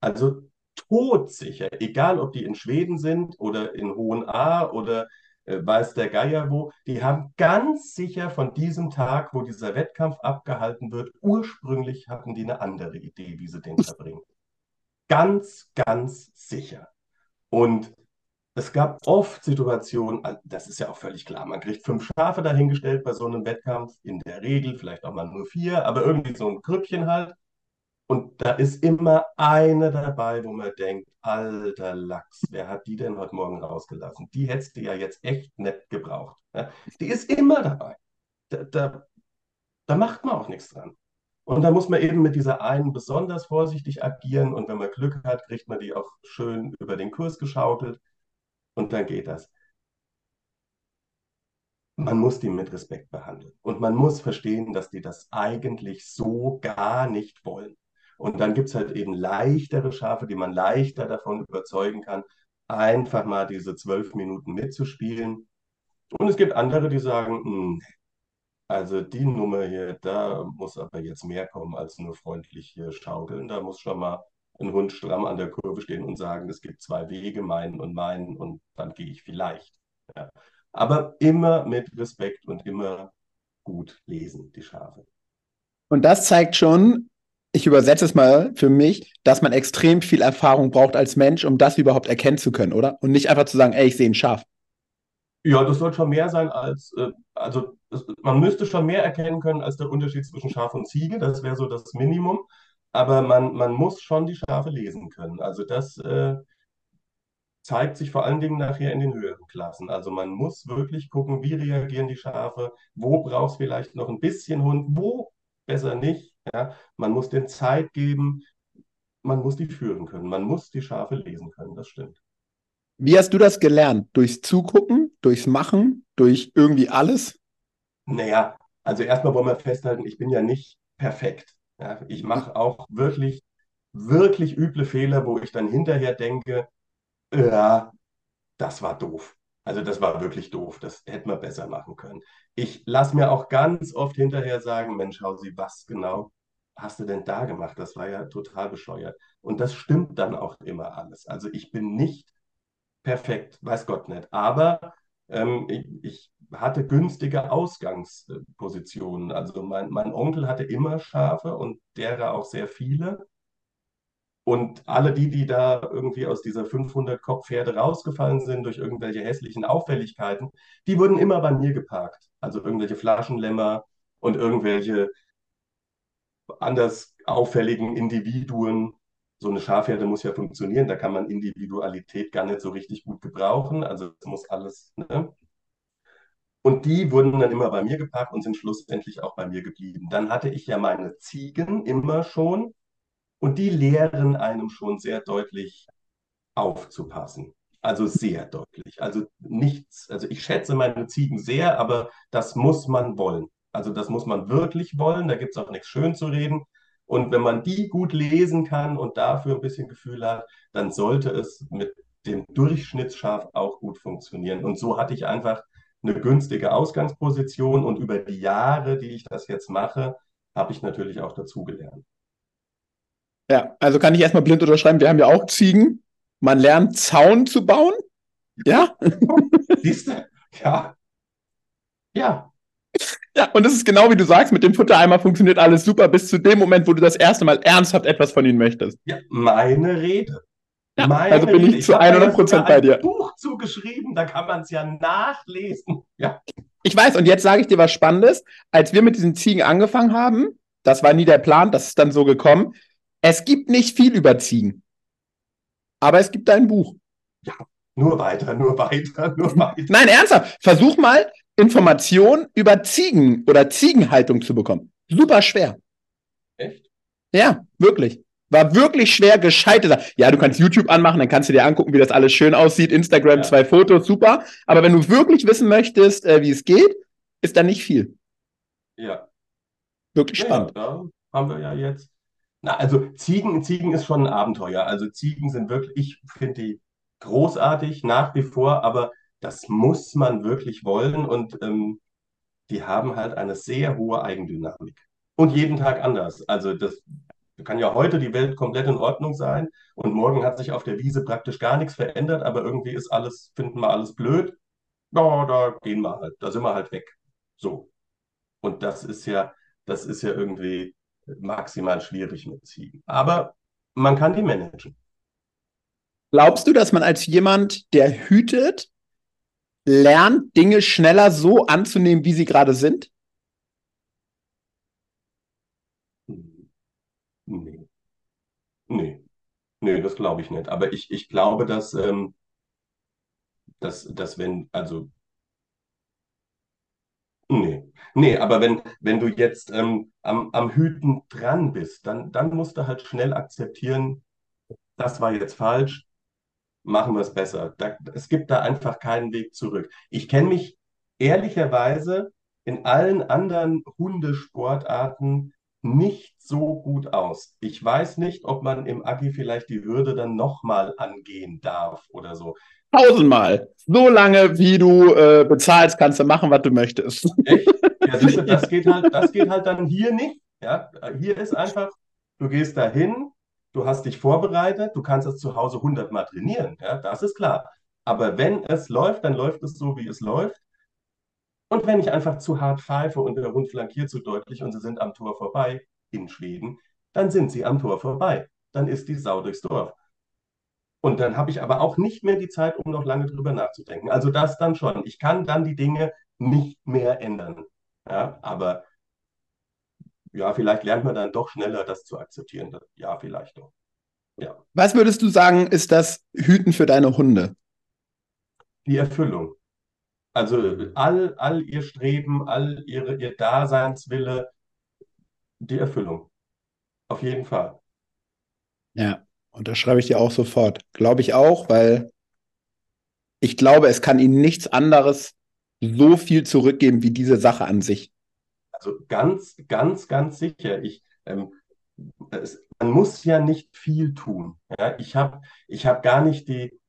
also todsicher, egal ob die in Schweden sind oder in Hohen A oder äh, weiß der Geier wo, die haben ganz sicher von diesem Tag, wo dieser Wettkampf abgehalten wird, ursprünglich hatten die eine andere Idee, wie sie den verbringen. Ganz, ganz sicher. Und es gab oft Situationen, das ist ja auch völlig klar, man kriegt fünf Schafe dahingestellt bei so einem Wettkampf, in der Regel vielleicht auch mal nur vier, aber irgendwie so ein Grüppchen halt. Und da ist immer eine dabei, wo man denkt, alter Lachs, wer hat die denn heute Morgen rausgelassen? Die hättest du ja jetzt echt nett gebraucht. Die ist immer dabei. Da, da, da macht man auch nichts dran. Und da muss man eben mit dieser einen besonders vorsichtig agieren. Und wenn man Glück hat, kriegt man die auch schön über den Kurs geschaukelt. Und dann geht das. Man muss die mit Respekt behandeln. Und man muss verstehen, dass die das eigentlich so gar nicht wollen. Und dann gibt es halt eben leichtere Schafe, die man leichter davon überzeugen kann, einfach mal diese zwölf Minuten mitzuspielen. Und es gibt andere, die sagen, hm, also die Nummer hier, da muss aber jetzt mehr kommen als nur freundlich hier schaukeln. Da muss schon mal ein Hund stramm an der Kurve stehen und sagen, es gibt zwei Wege, meinen und meinen, und dann gehe ich vielleicht. Ja. Aber immer mit Respekt und immer gut lesen, die Schafe. Und das zeigt schon, ich übersetze es mal für mich, dass man extrem viel Erfahrung braucht als Mensch, um das überhaupt erkennen zu können, oder? Und nicht einfach zu sagen, ey, ich sehe ein Schaf. Ja, das soll schon mehr sein als, äh, also das, man müsste schon mehr erkennen können als der Unterschied zwischen Schaf und Ziege. Das wäre so das Minimum. Aber man, man muss schon die Schafe lesen können. Also das äh, zeigt sich vor allen Dingen nachher in den höheren Klassen. Also man muss wirklich gucken, wie reagieren die Schafe, wo braucht es vielleicht noch ein bisschen Hund, wo besser nicht. Ja? Man muss den Zeit geben, man muss die führen können, man muss die Schafe lesen können, das stimmt. Wie hast du das gelernt? Durchs Zugucken, durchs Machen, durch irgendwie alles? Naja, also erstmal wollen wir festhalten, ich bin ja nicht perfekt. Ja? Ich mache auch wirklich, wirklich üble Fehler, wo ich dann hinterher denke, ja, das war doof. Also das war wirklich doof. Das hätte man besser machen können. Ich lasse mir auch ganz oft hinterher sagen, Mensch, Hausi, was genau hast du denn da gemacht? Das war ja total bescheuert. Und das stimmt dann auch immer alles. Also ich bin nicht perfekt, weiß Gott nicht. Aber ähm, ich, ich, hatte günstige Ausgangspositionen. Also mein, mein Onkel hatte immer Schafe und derer auch sehr viele. Und alle die, die da irgendwie aus dieser 500-Kopf-Herde rausgefallen sind durch irgendwelche hässlichen Auffälligkeiten, die wurden immer bei mir geparkt. Also irgendwelche Flaschenlämmer und irgendwelche anders auffälligen Individuen. So eine Schafherde muss ja funktionieren, da kann man Individualität gar nicht so richtig gut gebrauchen. Also es muss alles. Ne? Und die wurden dann immer bei mir geparkt und sind schlussendlich auch bei mir geblieben. Dann hatte ich ja meine Ziegen immer schon und die lehren einem schon sehr deutlich aufzupassen. Also sehr deutlich. Also nichts, also ich schätze meine Ziegen sehr, aber das muss man wollen. Also das muss man wirklich wollen, da gibt es auch nichts schön zu reden. Und wenn man die gut lesen kann und dafür ein bisschen Gefühl hat, dann sollte es mit dem Durchschnittsschaf auch gut funktionieren. Und so hatte ich einfach eine günstige Ausgangsposition und über die Jahre, die ich das jetzt mache, habe ich natürlich auch dazugelernt. Ja, also kann ich erstmal blind unterschreiben, wir haben ja auch Ziegen. Man lernt Zaun zu bauen. Ja. [laughs] Siehst du? Ja. Ja. Ja, und das ist genau wie du sagst, mit dem Futtereimer funktioniert alles super bis zu dem Moment, wo du das erste Mal ernsthaft etwas von ihnen möchtest. Ja, meine Rede. Ja, meine also bin ich, ich zu 100 Prozent bei dir. Ich habe ein Buch zugeschrieben, da kann man es ja nachlesen. [laughs] Ja. Ich weiß, und jetzt sage ich dir was Spannendes. Als wir mit diesen Ziegen angefangen haben, das war nie der Plan, das ist dann so gekommen. Es gibt nicht viel über Ziegen. Aber es gibt ein Buch. Ja, nur weiter, nur weiter, nur [laughs] weiter. Nein, ernsthaft. Versuch mal, Informationen über Ziegen oder Ziegenhaltung zu bekommen. Super schwer. Echt? Ja, wirklich. War wirklich schwer, gescheite Sachen. Ja, du kannst YouTube anmachen, dann kannst du dir angucken, wie das alles schön aussieht. Instagram, ja. zwei Fotos, super. Aber wenn du wirklich wissen möchtest, äh, wie es geht, ist da nicht viel. Ja. Wirklich spannend. Ja, da haben wir ja jetzt na, also Ziegen, Ziegen ist schon ein Abenteuer. Also Ziegen sind wirklich, ich finde die großartig nach wie vor, aber das muss man wirklich wollen und ähm, die haben halt eine sehr hohe Eigendynamik. Und jeden Tag anders. Also das kann ja heute die Welt komplett in Ordnung sein und morgen hat sich auf der Wiese praktisch gar nichts verändert, aber irgendwie ist alles, finden wir alles blöd. Ja, da gehen wir halt, da sind wir halt weg. So. Und das ist ja, das ist ja irgendwie maximal schwierig mit Ziegen. Aber man kann die managen. Glaubst du, dass man als jemand, der hütet, lernt, Dinge schneller so anzunehmen, wie sie gerade sind? Nee. Nee. Nee, das glaube ich nicht. Aber ich, ich glaube, dass, ähm, dass, dass wenn, also Nee, nee, aber wenn, wenn du jetzt ähm, am, am Hüten dran bist, dann, dann musst du halt schnell akzeptieren, das war jetzt falsch, machen wir es besser. Da, es gibt da einfach keinen Weg zurück. Ich kenne mich ehrlicherweise in allen anderen Hundesportarten nicht so gut aus. Ich weiß nicht, ob man im Agi vielleicht die Hürde dann nochmal angehen darf oder so. Tausendmal. So lange, wie du äh, bezahlst, kannst du machen, was du möchtest. Echt? Ja, das [laughs] geht halt, das geht halt dann hier nicht. Ja, hier ist einfach, du gehst dahin, du hast dich vorbereitet, du kannst es zu Hause hundertmal trainieren. Ja, das ist klar. Aber wenn es läuft, dann läuft es so, wie es läuft. Und wenn ich einfach zu hart pfeife und der Hund flankiert zu deutlich und sie sind am Tor vorbei in Schweden, dann sind sie am Tor vorbei. Dann ist die Sau durchs Dorf. Und dann habe ich aber auch nicht mehr die Zeit, um noch lange drüber nachzudenken. Also das dann schon. Ich kann dann die Dinge nicht mehr ändern. Ja, aber ja, vielleicht lernt man dann doch schneller, das zu akzeptieren. Ja, vielleicht doch. Ja. Was würdest du sagen, ist das Hüten für deine Hunde? Die Erfüllung. Also all, all ihr Streben, all ihre, ihr Daseinswille, die Erfüllung. Auf jeden Fall. Ja. Und das schreibe ich dir auch sofort. Glaube ich auch, weil ich glaube, es kann ihnen nichts anderes so viel zurückgeben wie diese Sache an sich. Also ganz, ganz, ganz sicher. Ich, ähm, es, man muss ja nicht viel tun. Ja? Ich habe ich hab gar nicht die,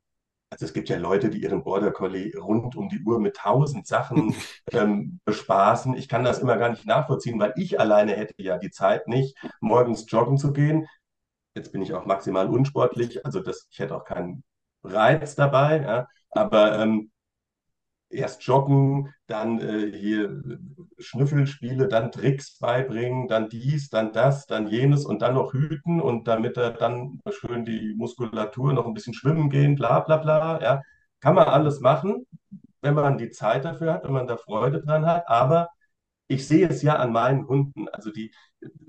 also es gibt ja Leute, die ihren Border Collie rund um die Uhr mit tausend Sachen [laughs] ähm, bespaßen. Ich kann das immer gar nicht nachvollziehen, weil ich alleine hätte ja die Zeit nicht, morgens joggen zu gehen. Jetzt bin ich auch maximal unsportlich, also das, ich hätte auch keinen Reiz dabei, ja. Aber ähm, erst joggen, dann äh, hier Schnüffelspiele, dann Tricks beibringen, dann dies, dann das, dann jenes und dann noch hüten und damit er dann schön die Muskulatur noch ein bisschen schwimmen gehen, bla bla bla. Ja. Kann man alles machen, wenn man die Zeit dafür hat, wenn man da Freude dran hat, aber ich sehe es ja an meinen Hunden. Also die,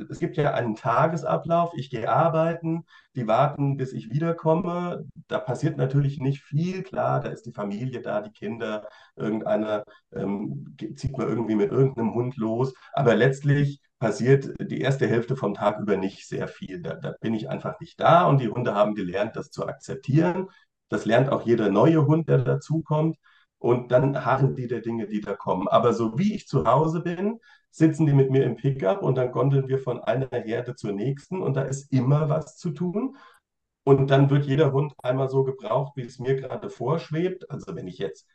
es gibt ja einen Tagesablauf. Ich gehe arbeiten, die warten, bis ich wiederkomme. Da passiert natürlich nicht viel. Klar, da ist die Familie da, die Kinder, irgendeiner ähm, zieht man irgendwie mit irgendeinem Hund los. Aber letztlich passiert die erste Hälfte vom Tag über nicht sehr viel. Da, da bin ich einfach nicht da und die Hunde haben gelernt, das zu akzeptieren. Das lernt auch jeder neue Hund, der dazukommt und dann harren die der Dinge, die da kommen. Aber so wie ich zu Hause bin, sitzen die mit mir im Pickup und dann gondeln wir von einer Herde zur nächsten und da ist immer was zu tun. Und dann wird jeder Hund einmal so gebraucht, wie es mir gerade vorschwebt. Also wenn ich jetzt,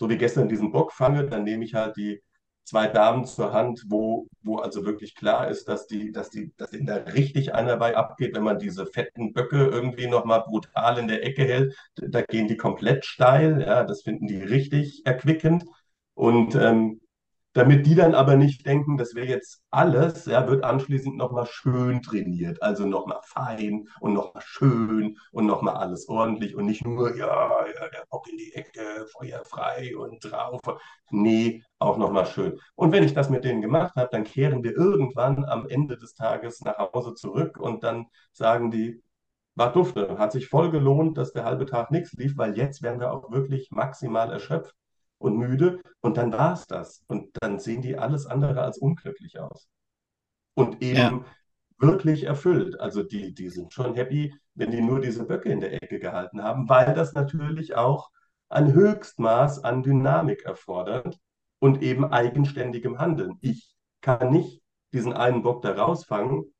so wie gestern diesen Bock fange, dann nehme ich halt die zwei Damen zur Hand, wo, wo also wirklich klar ist, dass die, dass die, dass ihnen da richtig einer bei abgeht, wenn man diese fetten Böcke irgendwie nochmal brutal in der Ecke hält, da gehen die komplett steil, ja, das finden die richtig erquickend. Und ähm, damit die dann aber nicht denken, das wäre jetzt alles, ja, wird anschließend nochmal schön trainiert. Also nochmal fein und nochmal schön und nochmal alles ordentlich und nicht nur, ja, ja, der Bock in die Ecke, Feuer frei und drauf. Nee, auch nochmal schön. Und wenn ich das mit denen gemacht habe, dann kehren wir irgendwann am Ende des Tages nach Hause zurück und dann sagen die, war dufte, hat sich voll gelohnt, dass der halbe Tag nichts lief, weil jetzt werden wir auch wirklich maximal erschöpft und müde und dann war es das. Und dann sehen die alles andere als unglücklich aus. Und eben ja. wirklich erfüllt. Also die, die sind schon happy, wenn die nur diese Böcke in der Ecke gehalten haben, weil das natürlich auch ein Höchstmaß an Dynamik erfordert und eben eigenständigem Handeln. Ich kann nicht diesen einen Bock da rausfangen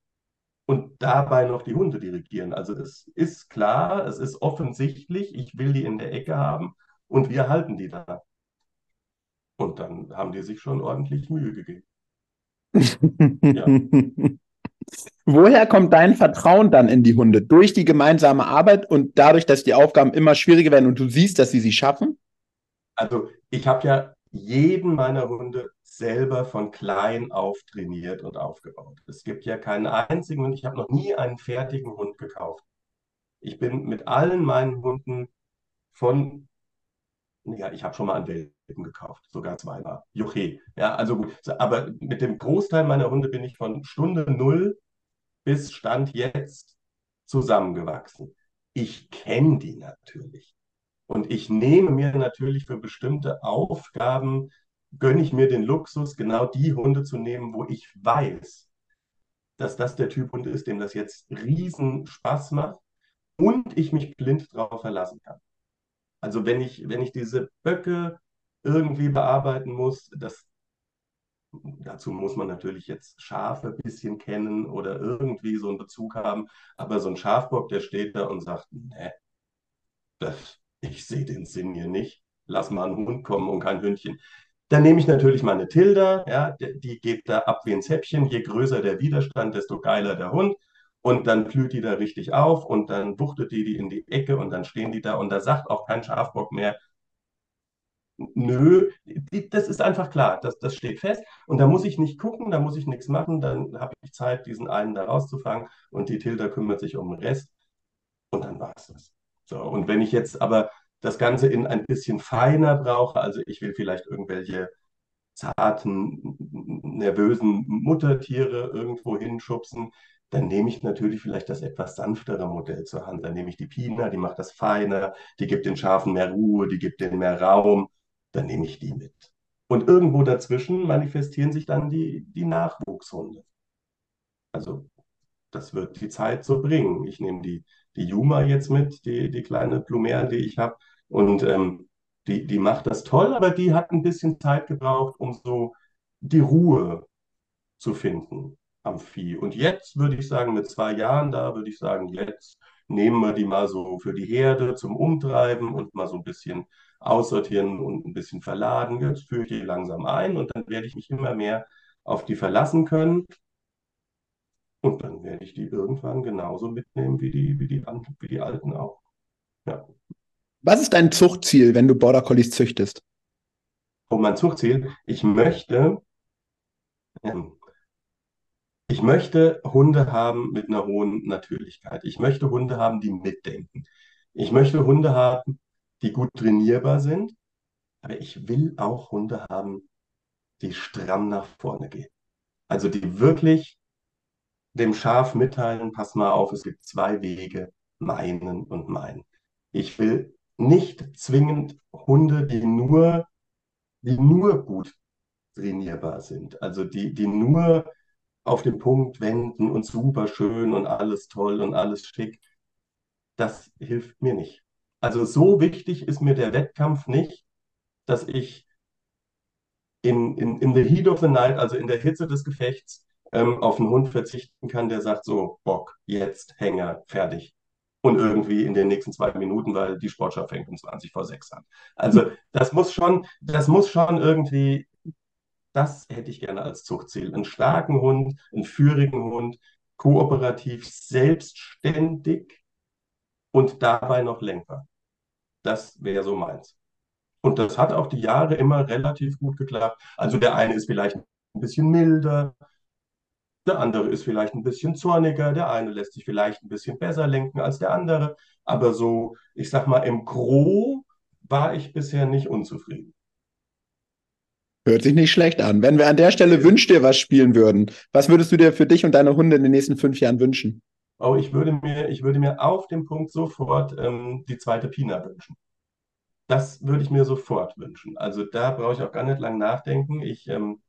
und dabei noch die Hunde dirigieren. Also es ist klar, es ist offensichtlich, ich will die in der Ecke haben und wir halten die da. Und dann haben die sich schon ordentlich Mühe gegeben. ja. [laughs] Woher kommt dein Vertrauen dann in die Hunde? Durch die gemeinsame Arbeit und dadurch, dass die Aufgaben immer schwieriger werden und du siehst, dass sie sie schaffen? Also ich habe ja jeden meiner Hunde selber von klein auf trainiert und aufgebaut. Es gibt ja keinen einzigen und ich habe noch nie einen fertigen Hund gekauft. Ich bin mit allen meinen Hunden von ja, ich habe schon mal einen gekauft, sogar zweimal. Juche. Ja, also gut. Aber mit dem Großteil meiner Hunde bin ich von Stunde null bis Stand jetzt zusammengewachsen. Ich kenne die natürlich. Und ich nehme mir natürlich für bestimmte Aufgaben, gönne ich mir den Luxus, genau die Hunde zu nehmen, wo ich weiß, dass das der Typ Hund ist, dem das jetzt riesen Spaß macht und ich mich blind darauf verlassen kann. Also wenn ich, wenn ich diese Böcke irgendwie bearbeiten muss, das, dazu muss man natürlich jetzt Schafe ein bisschen kennen oder irgendwie so einen Bezug haben. Aber so ein Schafbock, der steht da und sagt, ne, ich sehe den Sinn hier nicht. Lass mal einen Hund kommen und kein Hündchen. Dann nehme ich natürlich meine Tilda, ja, die geht da ab wie ein Zäppchen. Je größer der Widerstand, desto geiler der Hund. Und dann blüht die da richtig auf und dann wuchtet die die in die Ecke und dann stehen die da und da sagt auch kein Schafbock mehr, nö, das ist einfach klar, das, das steht fest. Und da muss ich nicht gucken, da muss ich nichts machen, dann habe ich Zeit, diesen einen da rauszufangen und die Tilda kümmert sich um den Rest und dann war es das. So, und wenn ich jetzt aber das Ganze in ein bisschen feiner brauche, also ich will vielleicht irgendwelche zarten, nervösen Muttertiere irgendwo hinschubsen, dann nehme ich natürlich vielleicht das etwas sanftere Modell zur Hand. Dann nehme ich die Pina, die macht das feiner, die gibt den Schafen mehr Ruhe, die gibt denen mehr Raum. Dann nehme ich die mit. Und irgendwo dazwischen manifestieren sich dann die, die Nachwuchshunde. Also das wird die Zeit so bringen. Ich nehme die, die Juma jetzt mit, die, die kleine Plumer, die ich habe. Und ähm, die, die macht das toll, aber die hat ein bisschen Zeit gebraucht, um so die Ruhe zu finden am Vieh. Und jetzt würde ich sagen, mit zwei Jahren da, würde ich sagen, jetzt nehmen wir die mal so für die Herde zum Umtreiben und mal so ein bisschen aussortieren und ein bisschen verladen. Jetzt führe ich die langsam ein und dann werde ich mich immer mehr auf die verlassen können. Und dann werde ich die irgendwann genauso mitnehmen wie die, wie die, wie die Alten auch. Ja. Was ist dein Zuchtziel, wenn du Border Collies züchtest? Oh, mein Zuchtziel? Ich möchte, ähm, ich möchte Hunde haben mit einer hohen Natürlichkeit. Ich möchte Hunde haben, die mitdenken. Ich möchte Hunde haben, die gut trainierbar sind. Aber ich will auch Hunde haben, die stramm nach vorne gehen. Also die wirklich dem Schaf mitteilen, pass mal auf, es gibt zwei Wege, meinen und meinen. Ich will nicht zwingend Hunde, die nur, die nur gut trainierbar sind, also die, die nur auf den Punkt wenden und super schön und alles toll und alles schick. Das hilft mir nicht. Also so wichtig ist mir der Wettkampf nicht, dass ich in, in, in the heat of the night, also in der Hitze des Gefechts, ähm, auf einen Hund verzichten kann, der sagt so, Bock, jetzt, Hänger, fertig. Und irgendwie in den nächsten zwei Minuten, weil die Sportschau fängt um 20 vor 6 an. Also das muss schon, das muss schon irgendwie, das hätte ich gerne als Zuchtziel. Einen starken Hund, einen führigen Hund, kooperativ, selbstständig und dabei noch lenkbar. Das wäre so meins. Und das hat auch die Jahre immer relativ gut geklappt. Also der eine ist vielleicht ein bisschen milder, der andere ist vielleicht ein bisschen zorniger, der eine lässt sich vielleicht ein bisschen besser lenken als der andere. Aber so, ich sag mal, im Gro war ich bisher nicht unzufrieden. Hört sich nicht schlecht an. Wenn wir an der Stelle Wünsch dir was spielen würden, was würdest du dir für dich und deine Hunde in den nächsten fünf Jahren wünschen? Oh, ich würde mir, ich würde mir auf dem Punkt sofort ähm, die zweite Pina wünschen. Das würde ich mir sofort wünschen. Also da brauche ich auch gar nicht lang nachdenken. Ich ähm,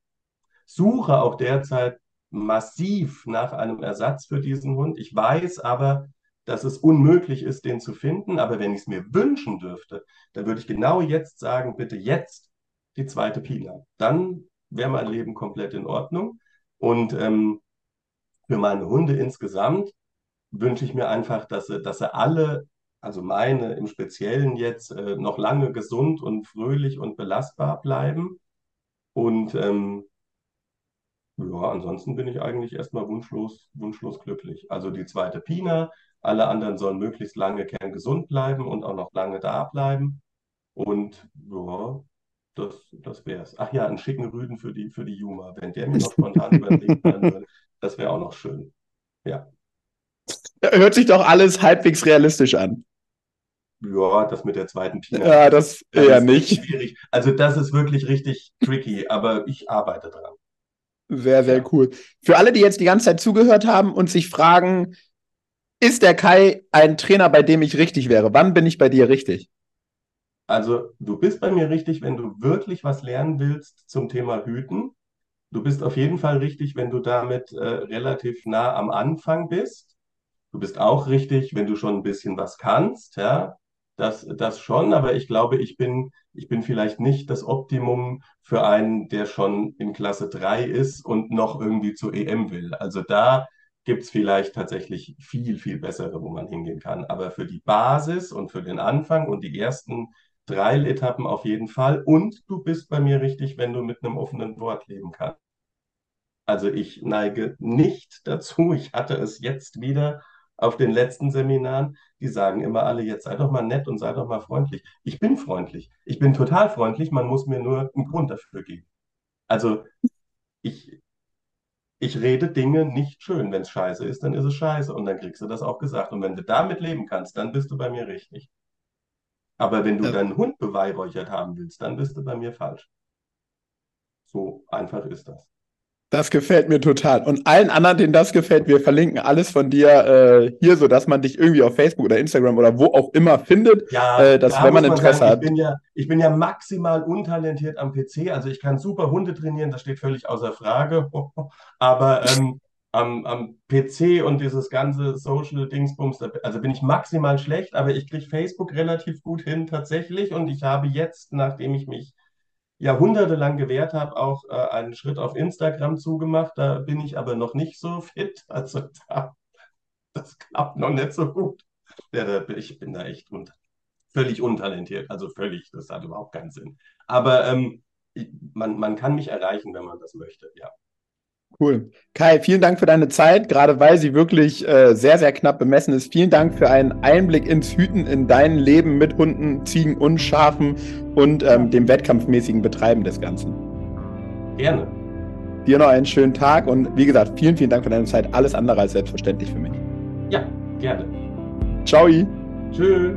suche auch derzeit massiv nach einem Ersatz für diesen Hund. Ich weiß aber, dass es unmöglich ist, den zu finden. Aber wenn ich es mir wünschen dürfte, dann würde ich genau jetzt sagen, bitte jetzt die zweite Pina. Dann wäre mein Leben komplett in Ordnung. Und ähm, für meine Hunde insgesamt wünsche ich mir einfach, dass sie, dass sie alle, also meine im Speziellen jetzt, äh, noch lange gesund und fröhlich und belastbar bleiben. Und ähm, ja, ansonsten bin ich eigentlich erstmal wunschlos, wunschlos glücklich. Also die zweite Pina, alle anderen sollen möglichst lange kerngesund bleiben und auch noch lange da bleiben. Und ja, das, das wäre es. Ach ja, einen schicken Rüden für die, für die Juma. Wenn der mir [laughs] noch spontan überlegt würde, das wäre auch noch schön. Ja. Hört sich doch alles halbwegs realistisch an. Ja, das mit der zweiten Pina. Ja, das, das eher nicht. Schwierig. Also das ist wirklich richtig tricky, aber ich arbeite dran. Sehr, sehr cool. Für alle, die jetzt die ganze Zeit zugehört haben und sich fragen, ist der Kai ein Trainer, bei dem ich richtig wäre? Wann bin ich bei dir richtig? Also, du bist bei mir richtig, wenn du wirklich was lernen willst zum Thema Hüten. Du bist auf jeden Fall richtig, wenn du damit äh, relativ nah am Anfang bist. Du bist auch richtig, wenn du schon ein bisschen was kannst, ja. Das, das schon, aber ich glaube, ich bin, ich bin vielleicht nicht das Optimum für einen, der schon in Klasse 3 ist und noch irgendwie zur EM will. Also da gibt es vielleicht tatsächlich viel, viel bessere, wo man hingehen kann. Aber für die Basis und für den Anfang und die ersten drei Etappen auf jeden Fall. Und du bist bei mir richtig, wenn du mit einem offenen Wort leben kannst. Also ich neige nicht [laughs] dazu. Ich hatte es jetzt wieder auf den letzten Seminaren, die sagen immer alle, jetzt sei doch mal nett und sei doch mal freundlich. Ich bin freundlich. Ich bin total freundlich. Man muss mir nur einen Grund dafür geben. Also ich, ich rede Dinge nicht schön. Wenn es scheiße ist, dann ist es scheiße. Und dann kriegst du das auch gesagt. Und wenn du damit leben kannst, dann bist du bei mir richtig. Aber wenn du ja. deinen Hund beweihräuchert haben willst, dann bist du bei mir falsch. So einfach ist das. Das gefällt mir total. Und allen anderen, denen das gefällt, wir verlinken alles von dir äh, hier, sodass man dich irgendwie auf Facebook oder Instagram oder wo auch immer findet. Ja, äh, dass, da wenn man Interesse sagen, hat. Ich bin, ja, ich bin ja maximal untalentiert am PC. Also ich kann super Hunde trainieren, das steht völlig außer Frage. [laughs] Aber ähm, am, am PC und dieses ganze Social-Dingsbums, also bin ich maximal schlecht, aber ich kriege Facebook relativ gut hin tatsächlich. Und ich habe jetzt, nachdem ich mich jahrhundertelang gewährt habe, auch äh, einen Schritt auf Instagram zugemacht. Da bin ich aber noch nicht so fit. [laughs] Also da, das klappt noch nicht so gut. ich bin da echt un völlig untalentiert. Also völlig, das hat überhaupt keinen Sinn. Aber ähm, man, man kann mich erreichen, wenn man das möchte, ja. Cool. Kai, vielen Dank für deine Zeit, gerade weil sie wirklich äh, sehr, sehr knapp bemessen ist. Vielen Dank für einen Einblick ins Hüten in dein Leben mit Hunden, Ziegen und Schafen und ähm, dem wettkampfmäßigen Betreiben des Ganzen. Gerne. Dir noch einen schönen Tag und wie gesagt, vielen, vielen Dank für deine Zeit. Alles andere als selbstverständlich für mich. Ja, gerne. Ciao. Tschüss.